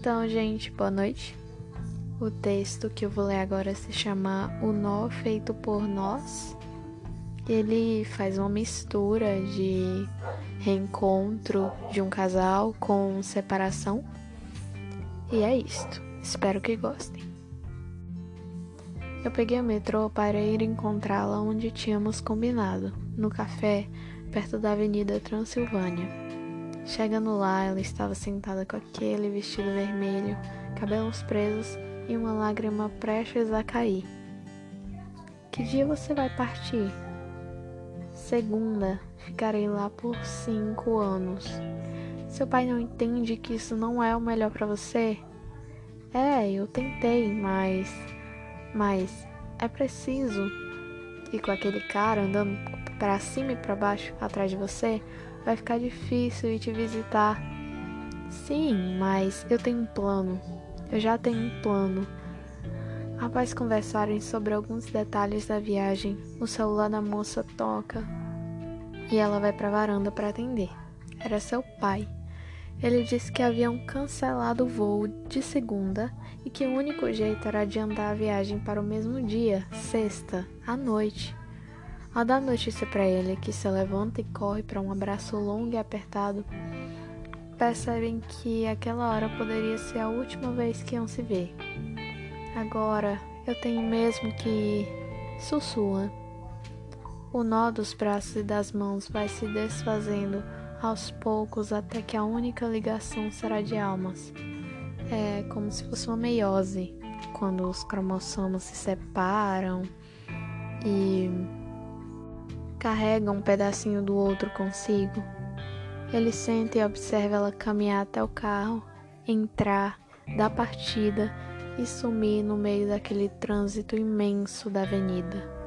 Então, gente, boa noite. O texto que eu vou ler agora se chama O Nó Feito por Nós. Ele faz uma mistura de reencontro de um casal com separação. E é isto. Espero que gostem. Eu peguei o metrô para ir encontrá-la onde tínhamos combinado, no café perto da Avenida Transilvânia. Chegando lá, ela estava sentada com aquele vestido vermelho, cabelos presos e uma lágrima prestes a cair. Que dia você vai partir? Segunda, ficarei lá por cinco anos. Seu pai não entende que isso não é o melhor para você? É, eu tentei, mas. Mas é preciso. E com aquele cara andando para cima e para baixo atrás de você, vai ficar difícil ir te visitar. Sim, mas eu tenho um plano. Eu já tenho um plano. Após conversarem sobre alguns detalhes da viagem, o celular da moça toca e ela vai para a varanda para atender. Era seu pai. Ele disse que haviam cancelado o voo de segunda e que o único jeito era adiantar a viagem para o mesmo dia, sexta, à noite. Ao dar notícia para ele que se levanta e corre para um abraço longo e apertado, percebem que aquela hora poderia ser a última vez que iam se ver. Agora eu tenho mesmo que ir. Sussurra. O nó dos braços e das mãos vai se desfazendo aos poucos até que a única ligação será de almas. É como se fosse uma meiose, quando os cromossomos se separam e carregam um pedacinho do outro consigo. Ele senta e observa ela caminhar até o carro, entrar, dar partida e sumir no meio daquele trânsito imenso da avenida.